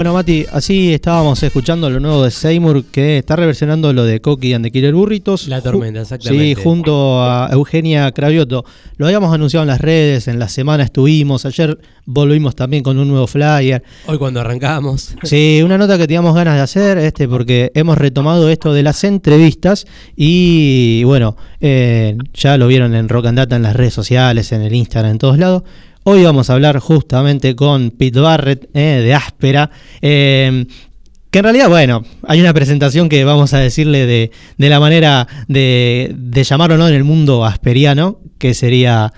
Bueno, Mati, así estábamos escuchando lo nuevo de Seymour que está reversionando lo de Coqui and the Killer Burritos. La tormenta, exactamente. Sí, junto a Eugenia Cravioto. Lo habíamos anunciado en las redes, en la semana estuvimos, ayer volvimos también con un nuevo flyer. Hoy cuando arrancamos. Sí, una nota que teníamos ganas de hacer, este, porque hemos retomado esto de las entrevistas y bueno, eh, ya lo vieron en Rock and Data en las redes sociales, en el Instagram, en todos lados. Hoy vamos a hablar justamente con Pete Barrett eh, de Áspera. Eh, que en realidad, bueno, hay una presentación que vamos a decirle de, de la manera de, de llamarlo ¿no? en el mundo asperiano, que sería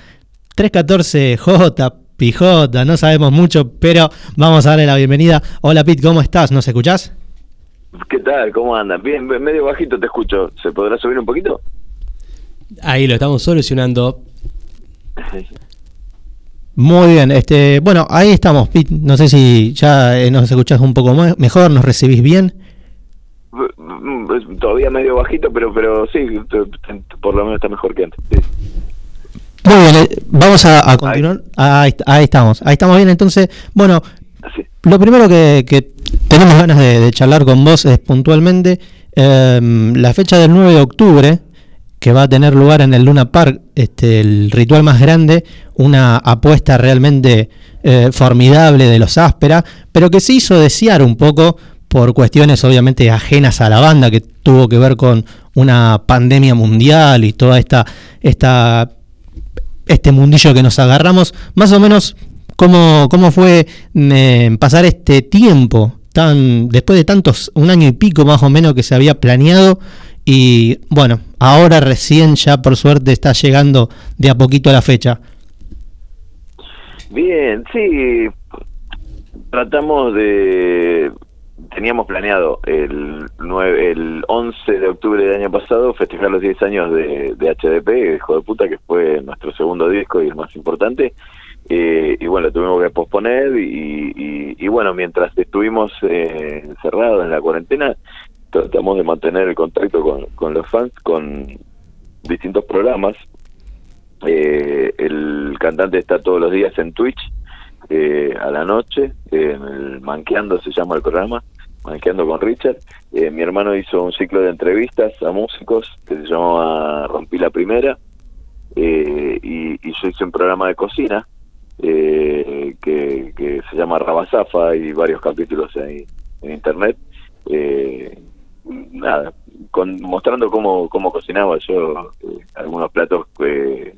314J, Pijota, no sabemos mucho, pero vamos a darle la bienvenida. Hola Pete, ¿cómo estás? ¿Nos escuchás? ¿Qué tal? ¿Cómo andan? Bien, medio bajito te escucho. ¿Se podrá subir un poquito? Ahí lo estamos solucionando. Muy bien, este, bueno, ahí estamos, Pete. No sé si ya eh, nos escuchás un poco más, mejor, nos recibís bien. Todavía medio bajito, pero pero sí, por lo menos está mejor que antes. Sí. Muy bien, eh, vamos a, a continuar. Ahí. Ahí, estamos, ahí estamos bien. Entonces, bueno, lo primero que, que tenemos ganas de, de, charlar con vos es puntualmente eh, la fecha del 9 de octubre, que va a tener lugar en el Luna Park, este, el ritual más grande, una apuesta realmente eh, formidable de los áspera, pero que se hizo desear un poco por cuestiones obviamente ajenas a la banda, que tuvo que ver con una pandemia mundial y toda esta, esta este mundillo que nos agarramos, más o menos cómo, cómo fue eh, pasar este tiempo, tan después de tantos, un año y pico más o menos que se había planeado y bueno, ahora recién ya por suerte está llegando de a poquito la fecha. Bien, sí, tratamos de... Teníamos planeado el, 9, el 11 de octubre del año pasado festejar los 10 años de, de HDP, Hijo de Puta, que fue nuestro segundo disco y el más importante. Eh, y bueno, tuvimos que posponer y, y, y bueno, mientras estuvimos eh, encerrados en la cuarentena, tratamos de mantener el contacto con, con los fans con distintos programas. Eh, el cantante está todos los días en Twitch eh, a la noche, eh, en el Manqueando se llama el programa, Manqueando con Richard. Eh, mi hermano hizo un ciclo de entrevistas a músicos que se llamaba Rompí la Primera eh, y, y, yo hice un programa de cocina que, que, se llama Rabazafa y varios capítulos ahí en internet. Eh, nada, con, mostrando cómo, cómo cocinaba yo eh, algunos platos que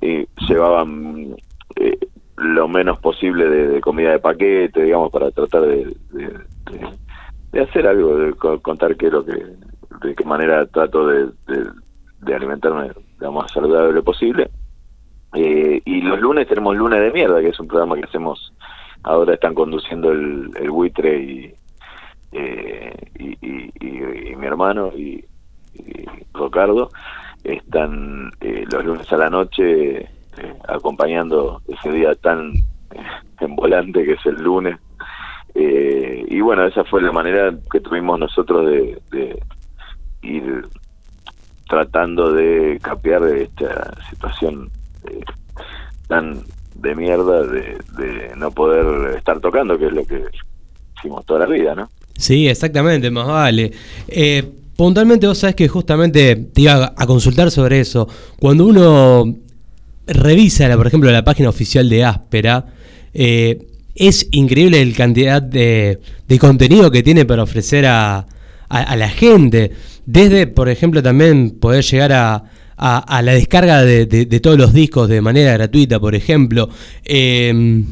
eh, llevaban eh, lo menos posible de, comida de paquete, digamos, para tratar de, de, de hacer algo, de contar qué es lo que, de qué manera trato de, alimentarme lo más saludable posible. Eh, y los lunes tenemos Lunes de Mierda, que es un programa que hacemos, ahora están conduciendo el, el buitre y, eh, y, y, mi hermano y, Ricardo están eh, los lunes a la noche eh, acompañando ese día tan eh, en volante que es el lunes. Y bueno esa fue la manera que tuvimos nosotros de, de ir tratando de capear esta situación tan de mierda de, de no poder estar tocando que es lo que hicimos toda la vida no Sí, exactamente, más vale. Eh, puntualmente vos sabés que justamente te iba a consultar sobre eso. Cuando uno revisa, por ejemplo, la página oficial de Áspera, eh, es increíble la cantidad de, de, contenido que tiene para ofrecer a, a, la gente. Desde, por ejemplo, también poder llegar a, a la descarga de, de, de, todos los discos de manera gratuita, por ejemplo. Eh,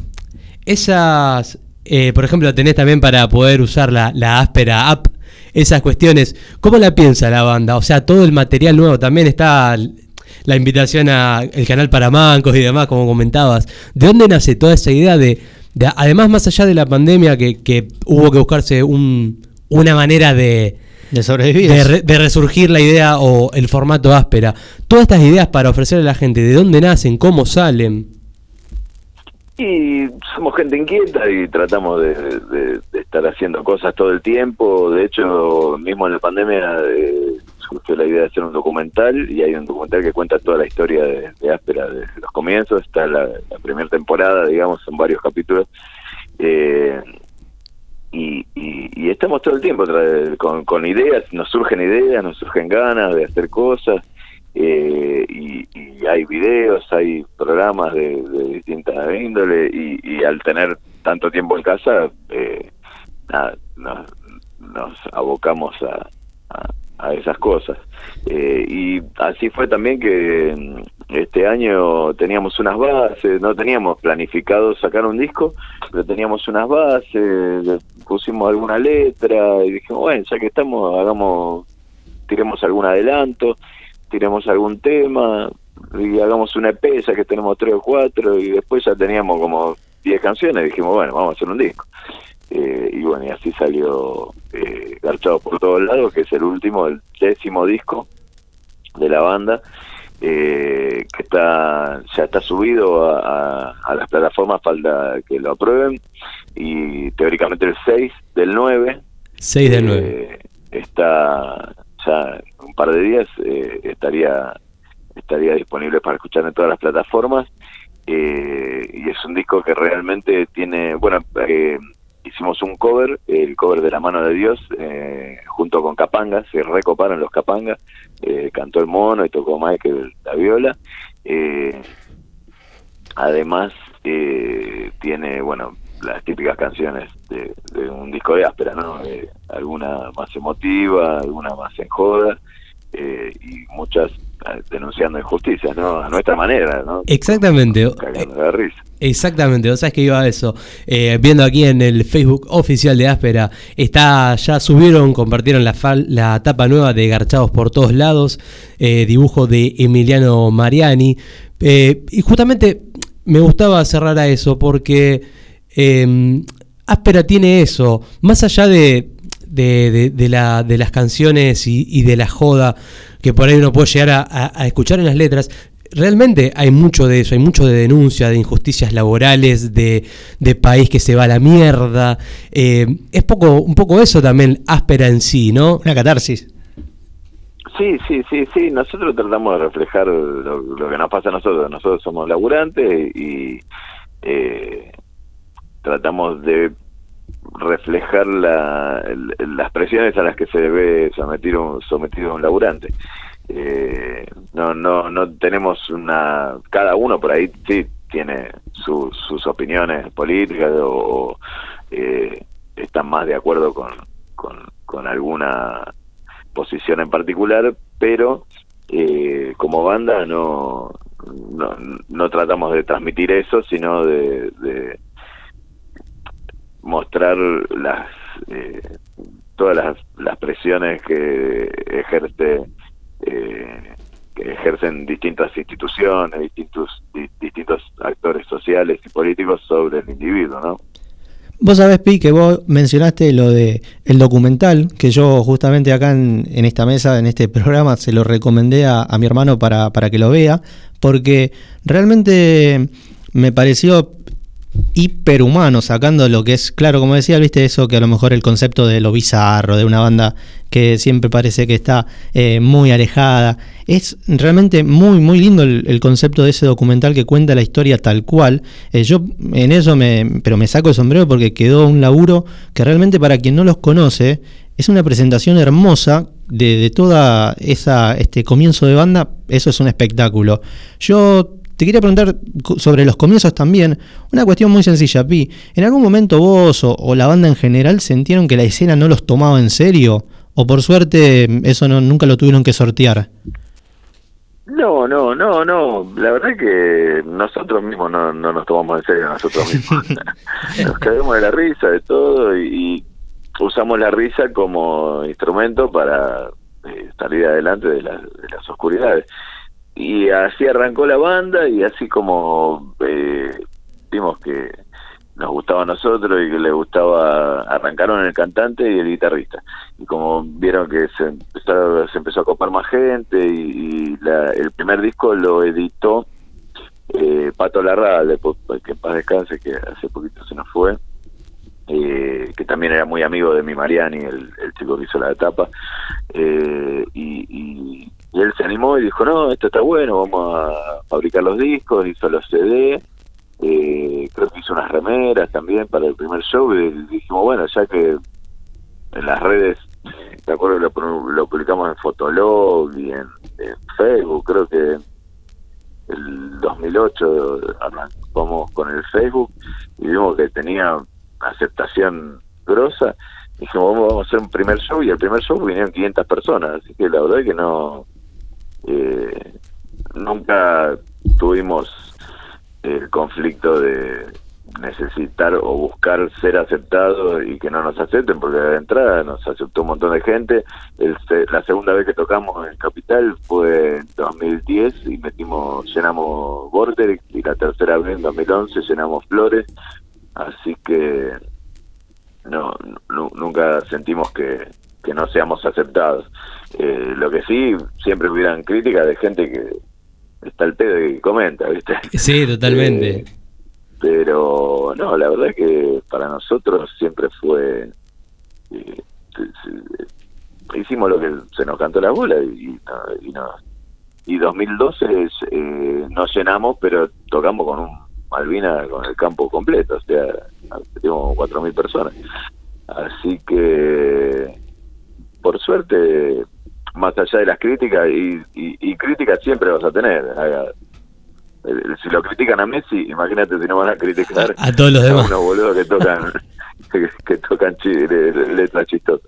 esas eh, por ejemplo, tenés también para poder usar la, la áspera app, esas cuestiones. ¿Cómo la piensa la banda? O sea, todo el material nuevo también está la invitación al canal para mancos y demás, como comentabas. ¿De dónde nace toda esa idea de, de además más allá de la pandemia, que, que hubo que buscarse un, una manera de, de sobrevivir, de, re, de, resurgir la idea o el formato áspera? Todas estas ideas para ofrecerle a la gente, ¿de dónde nacen? ¿Cómo salen? Y somos gente inquieta y tratamos de, estar haciendo cosas todo el tiempo. De hecho, mismo en la pandemia eh, surgió la idea de hacer un documental y hay un documental que cuenta toda la historia de, Áspera desde los comienzos. Está la, primera temporada, digamos, en varios capítulos. Eh, y, y estamos todo el tiempo con, con ideas, nos surgen ideas, nos surgen ganas de hacer cosas, eh, y, hay videos, hay programas de, distintas índole y, al tener tanto tiempo en casa, eh, nos, abocamos a, a, esas cosas. Eh, y así fue también que mm, este año teníamos unas bases, no teníamos planificado sacar un disco, pero teníamos unas bases, pusimos alguna letra y dijimos, bueno, ya que estamos, hagamos, tiremos algún adelanto tiremos algún tema y hagamos una ya que tenemos tres o cuatro, y después ya teníamos como diez canciones, y dijimos, bueno, vamos a hacer un disco. Eh, y bueno, y así salió eh, Garchado por todos lados, que es el último, el décimo disco de la banda, eh, que está ya está subido a, las plataformas, falta que lo aprueben, y teóricamente el 6 del 9. 6 del 9. Está ya par de días eh, estaría estaría disponible para escuchar en todas las plataformas. Eh, y es un disco que realmente tiene bueno eh, hicimos un cover el cover de la mano de Dios junto con Capanga se recoparon los Capanga cantó el mono y tocó Michael la viola además tiene bueno las típicas canciones de, un disco de áspera, ¿no? alguna más emotiva, alguna más en joda, eh, y muchas eh, denunciando injusticias, ¿no? A nuestra manera, ¿no? Exactamente. de risa. Exactamente, o sea, es que iba a eso. Eh, viendo aquí en el Facebook oficial de Áspera, está ya subieron, compartieron la, la tapa nueva de Garchados por todos lados, dibujo de Emiliano Mariani. y justamente me gustaba cerrar a eso porque eh, Áspera tiene eso, más allá de, de, la, de las canciones y, de la joda que por ahí uno puede llegar a, escuchar en las letras, realmente hay mucho de eso, hay mucho de denuncia, de injusticias laborales, de, país que se va a la mierda. Eh, es poco, un poco eso también áspera en sí, ¿no? Una catarsis. Sí, sí, sí, sí. Nosotros tratamos de reflejar lo, que nos pasa a nosotros. Nosotros somos laburantes y eh, tratamos de reflejar las presiones a las que se debe someter un, sometido un laburante. Eh, no, no, no tenemos una, cada uno por ahí sí tiene sus opiniones políticas o, eh, están más de acuerdo con, con, alguna posición en particular, pero eh, como banda no, no, no, tratamos de transmitir eso, sino de mostrar las eh, todas las, las, presiones que ejerce eh, que ejercen distintas instituciones, distintos distintos actores sociales y políticos sobre el individuo, ¿no? Vos sabés, Pi, que vos mencionaste lo de el documental, que yo justamente acá en, en esta mesa, en este programa, se lo recomendé a, a mi hermano para, para que lo vea, porque realmente me pareció hiperhumano, sacando lo que es, claro, como decía, viste eso que a lo mejor el concepto de lo bizarro, de una banda que siempre parece que está eh, muy alejada. Es realmente muy, muy lindo el, concepto de ese documental que cuenta la historia tal cual. Eh, yo en eso me, pero me saco el sombrero porque quedó un laburo que realmente para quien no los conoce, es una presentación hermosa de, de toda esa este comienzo de banda, eso es un espectáculo. Yo te quería preguntar sobre los comienzos también. Una cuestión muy sencilla, Pi. ¿En algún momento vos o, la banda en general sintieron que la escena no los tomaba en serio? ¿O por suerte eso no, nunca lo tuvieron que sortear? No, no, no, no. La verdad es que nosotros mismos no, nos tomamos en serio nosotros mismos. nos caemos de la risa, de todo, y, usamos la risa como instrumento para eh, salir adelante de, de las oscuridades y así arrancó la banda y así como eh, vimos que nos gustaba a nosotros y que le gustaba, arrancaron el cantante y el guitarrista. Y como vieron que se empezó, se empezó a copar más gente y, el primer disco lo editó eh, Pato Larral, que en paz descanse, que hace poquito se nos fue, eh, que también era muy amigo de mi Mariani, el, chico que hizo la etapa, eh, y él se animó y dijo, no, esto está bueno, vamos a fabricar los discos, hizo los CD, eh, creo que hizo unas remeras también para el primer show y dijimos, bueno, ya que en las redes, me acuerdo lo publicamos en Fotolog y en, Facebook, creo que el 2008 arrancamos con el Facebook y vimos que tenía aceptación grosa. Dijimos, vamos a hacer un primer show y el primer show vinieron 500 personas, así que la verdad es que no, eh, nunca tuvimos el conflicto de necesitar o buscar ser aceptados y que no nos acepten, porque de entrada nos aceptó un montón de gente. la segunda vez que tocamos en Capital fue en 2010 y metimos, llenamos Border y la tercera vez en 2011 llenamos Flores, así que no, nunca sentimos que, que no seamos aceptados. Eh, lo que sí, siempre hubieran críticas de gente que está el pedo y comenta, ¿viste? Sí, totalmente. Eh, pero no, la verdad es que para nosotros siempre fue. Eh, hicimos lo que se nos cantó la bola y, y, no, y 2012 eh, nos llenamos, pero tocamos con un Malvina con el campo completo, o sea, tenemos 4.000 personas. Así que, por suerte, más allá de las críticas, y, y, críticas siempre vas a tener. Si lo critican a Messi, imagínate si no van a criticar a, todos los demás. unos boludos que tocan, que, tocan letras chistosas.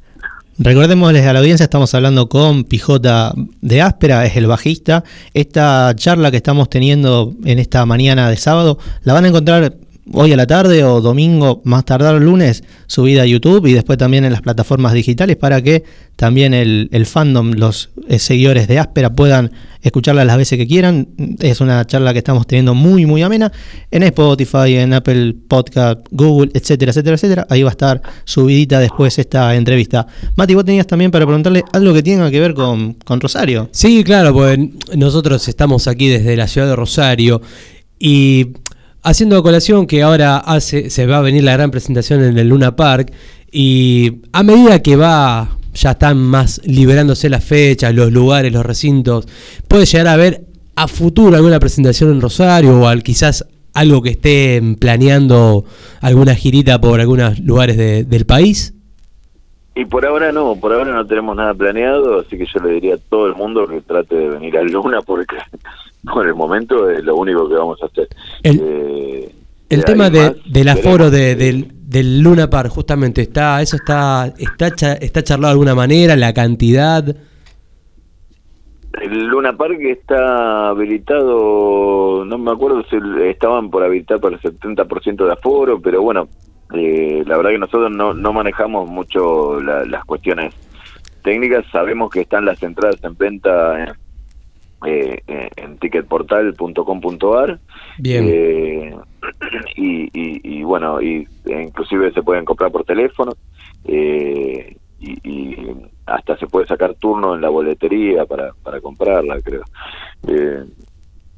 Recordémosles a la audiencia, estamos hablando con Pijota de Áspera, es el bajista. Esta charla que estamos teniendo en esta mañana de sábado la van a encontrar hoy a la tarde o domingo, más tardar lunes, subida a YouTube y después también en las plataformas digitales para que también el, fandom, los eh, seguidores de Áspera puedan escucharla las veces que quieran. Es una charla que estamos teniendo muy, muy amena en Spotify, en Apple Podcast, Google, etcétera, etcétera, etcétera. Ahí va a estar subidita después esta entrevista. Mati, vos tenías también para preguntarle algo que tenga que ver con, con Rosario. Sí, claro, pues nosotros estamos aquí desde la ciudad de Rosario y Haciendo colación que ahora hace, se va a venir la gran presentación en el Luna Park y a medida que va, ya están más liberándose las fechas, los lugares, los recintos, puede llegar a haber a futuro alguna presentación en Rosario o al, quizás algo que estén planeando alguna girita por algunos lugares del país. Y por ahora no, por ahora no tenemos nada planeado, así que yo le diría a todo el mundo que trate de venir al Luna porque por el momento es lo único que vamos a hacer. El, eh, el tema de, del aforo de, del, del Luna Park, justamente, está eso está está está charlado de alguna manera, la cantidad. El Luna Park está habilitado, no me acuerdo si estaban por habilitar para el 70% de aforo, pero bueno, eh, la verdad que nosotros no, no manejamos mucho las cuestiones técnicas, sabemos que están las entradas en venta en eh, eh, en ticketportal.com.ar eh, y, y, bueno y inclusive se pueden comprar por teléfono eh, y, hasta se puede sacar turno en la boletería para, para comprarla creo.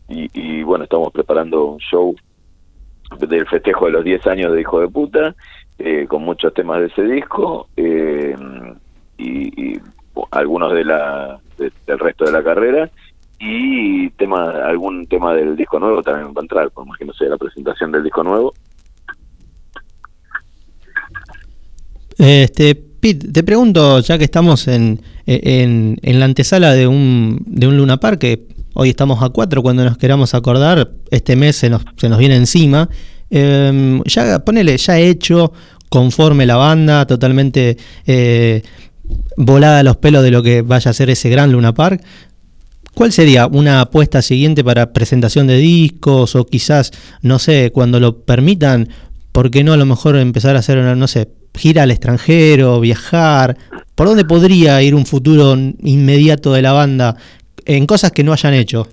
Y, y, bueno estamos preparando un show del festejo de los 10 años de Hijo de Puta con muchos temas de ese disco y, algunos de la del resto de la carrera y tema algún tema del disco nuevo también va a entrar, por más que no sea la presentación del disco nuevo. Este, Pete, te pregunto, ya que estamos en, en, la antesala de un, de un Luna Park, que hoy estamos a cuatro, cuando nos queramos acordar, este mes se nos, se nos viene encima, em, ya ponele, ya hecho, conforme la banda, totalmente eh, volada a los pelos de lo que vaya a ser ese gran Luna Park. ¿Cuál sería una apuesta siguiente para presentación de discos o quizás, no sé, cuando lo permitan, ¿por qué no a lo mejor empezar a hacer una, no sé, gira al extranjero, viajar? ¿Por dónde podría ir un futuro inmediato de la banda en cosas que no hayan hecho?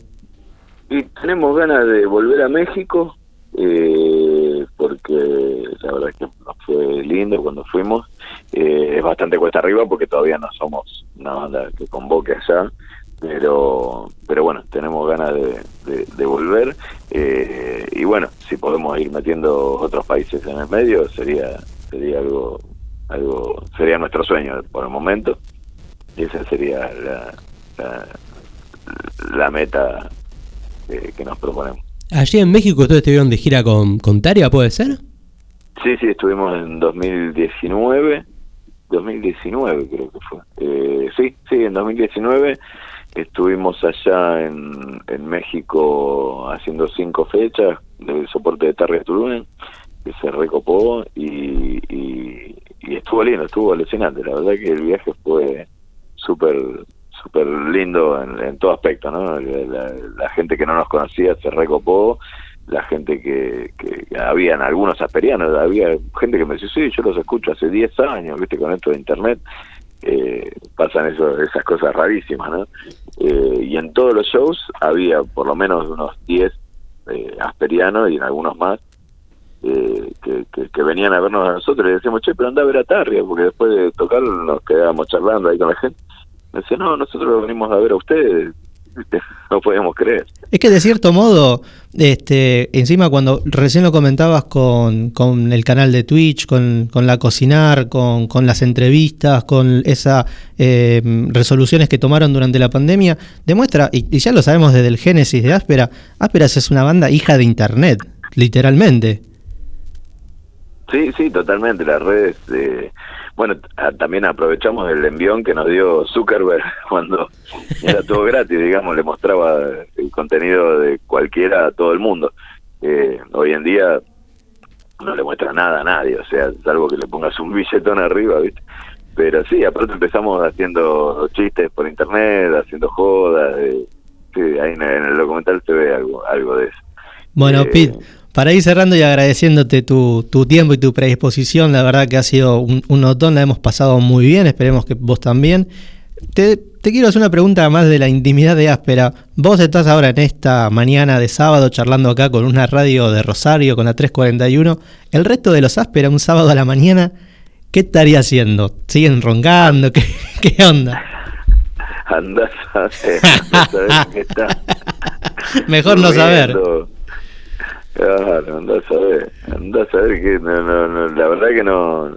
Y tenemos ganas de volver a México, eh, porque la verdad es que nos fue lindo cuando fuimos. Eh, es bastante cuesta arriba porque todavía no somos una banda que convoque allá pero pero bueno tenemos ganas de, de, volver. Eh, y bueno si podemos ir metiendo otros países en el medio sería sería algo algo sería nuestro sueño por el momento. Y esa sería la la, meta que, nos proponemos. Allí en México ustedes estuvieron de gira con, con Taria puede ser sí sí estuvimos en 2019 2000 2019 creo que fue. Eh, sí, sí, en 2019 estuvimos allá en, en México haciendo cinco fechas de soporte de Target Turunen, que se recopó y, y, estuvo lindo, estuvo alucinante. La verdad que el viaje fue súper súper lindo en, todo aspecto, ¿no? La, gente que no nos conocía se recopó, la gente que, que, habían algunos asperianos, había gente que me decía, sí, yo los escucho hace 10 años, viste, con esto de internet, eh, pasan eso, esas cosas rarísimas, ¿no? Eh, y en todos los shows había por lo menos unos 10 eh, asperianos y en algunos más eh, que, venían a vernos a nosotros y decíamos, che, pero anda a ver a Tarria, porque después de tocar nos quedábamos charlando ahí con la gente. Me decía, no, nosotros venimos a ver a ustedes, no podemos creer. Es que de cierto modo, este, encima cuando recién lo comentabas con, con el canal de Twitch, con, con la cocinar, con, con, las entrevistas, con esas eh, resoluciones que tomaron durante la pandemia, demuestra, y, y ya lo sabemos desde el génesis de Áspera, Áspera es una banda hija de Internet, literalmente. Sí, sí, totalmente. Las redes, eh, bueno, también aprovechamos el envión que nos dio Zuckerberg cuando era todo gratis, digamos, le mostraba el contenido de cualquiera a todo el mundo. Eh, hoy en día no le muestra nada a nadie, o sea, salvo que le pongas un billetón arriba, ¿viste? Pero sí, aparte empezamos haciendo chistes por internet, haciendo jodas. Eh, sí, ahí en, el documental se ve algo, algo de eso. Bueno, Pete, para ir cerrando y agradeciéndote tu, tu, tiempo y tu predisposición, la verdad que ha sido un, un, notón, la hemos pasado muy bien, esperemos que vos también. Te, te, quiero hacer una pregunta más de la intimidad de Áspera. Vos estás ahora en esta mañana de sábado charlando acá con una radio de Rosario, con la 341. El resto de los Áspera, un sábado a la mañana, ¿qué estaría haciendo? ¿Siguen roncando? ¿Qué, qué onda? Andás a qué está. Mejor no saber. Claro, anda a saber, anda a saber que no, no, la verdad que no,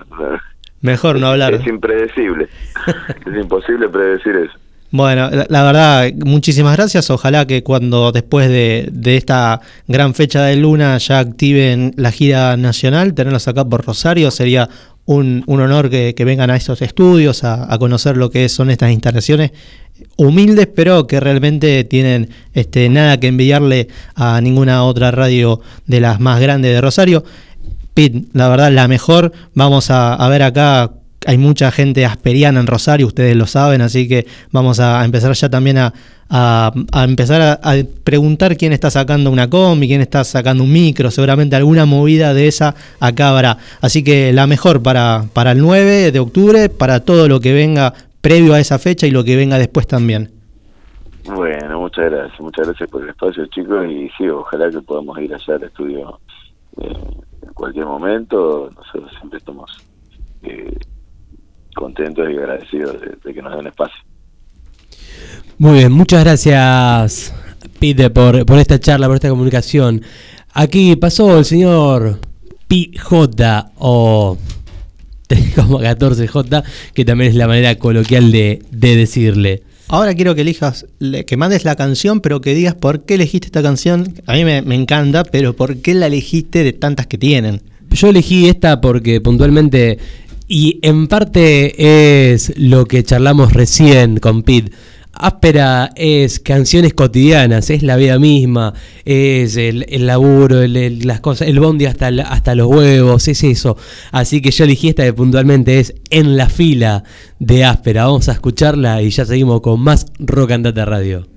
Mejor no hablar. Es impredecible, es imposible predecir eso. Bueno, la, verdad, muchísimas gracias. Ojalá que cuando después de, esta gran fecha de Luna ya activen la gira nacional, tenerlos acá por Rosario, sería un, un honor que, vengan a estos estudios a, a, conocer lo que son estas instalaciones humildes, pero que realmente tienen este, nada que enviarle a ninguna otra radio de las más grandes de Rosario. Pit, la verdad, la mejor. Vamos a ver acá hay mucha gente asperiana en Rosario, ustedes lo saben, así que vamos a empezar ya también a, empezar a, a, preguntar quién está sacando una combi, quién está sacando un micro, seguramente alguna movida de esa acá habrá. Así que la mejor para, para el 9 de octubre, para todo lo que venga previo a esa fecha y lo que venga después también. Bueno, muchas gracias, muchas gracias por el espacio chicos y sí, ojalá que podamos ir allá al estudio eh, en cualquier momento, nosotros siempre estamos eh, contentos y agradecidos de, de, que nos den espacio. Muy bien, muchas gracias Pete por, por esta charla, por esta comunicación. Aquí pasó el señor PJ o como 14J, que también es la manera coloquial de, de decirle. Ahora quiero que elijas, que mandes la canción, pero que digas por qué elegiste esta canción. A mí me, me, encanta, pero por qué la elegiste de tantas que tienen. Yo elegí esta porque puntualmente, y en parte es lo que charlamos recién con Pete Áspera es canciones cotidianas, es la vida misma, es el, el laburo, el, las cosas, el bondi hasta, hasta los huevos, es eso. Así que yo elegí esta que puntualmente es En la fila de Áspera. Vamos a escucharla y ya seguimos con más Rock and Radio.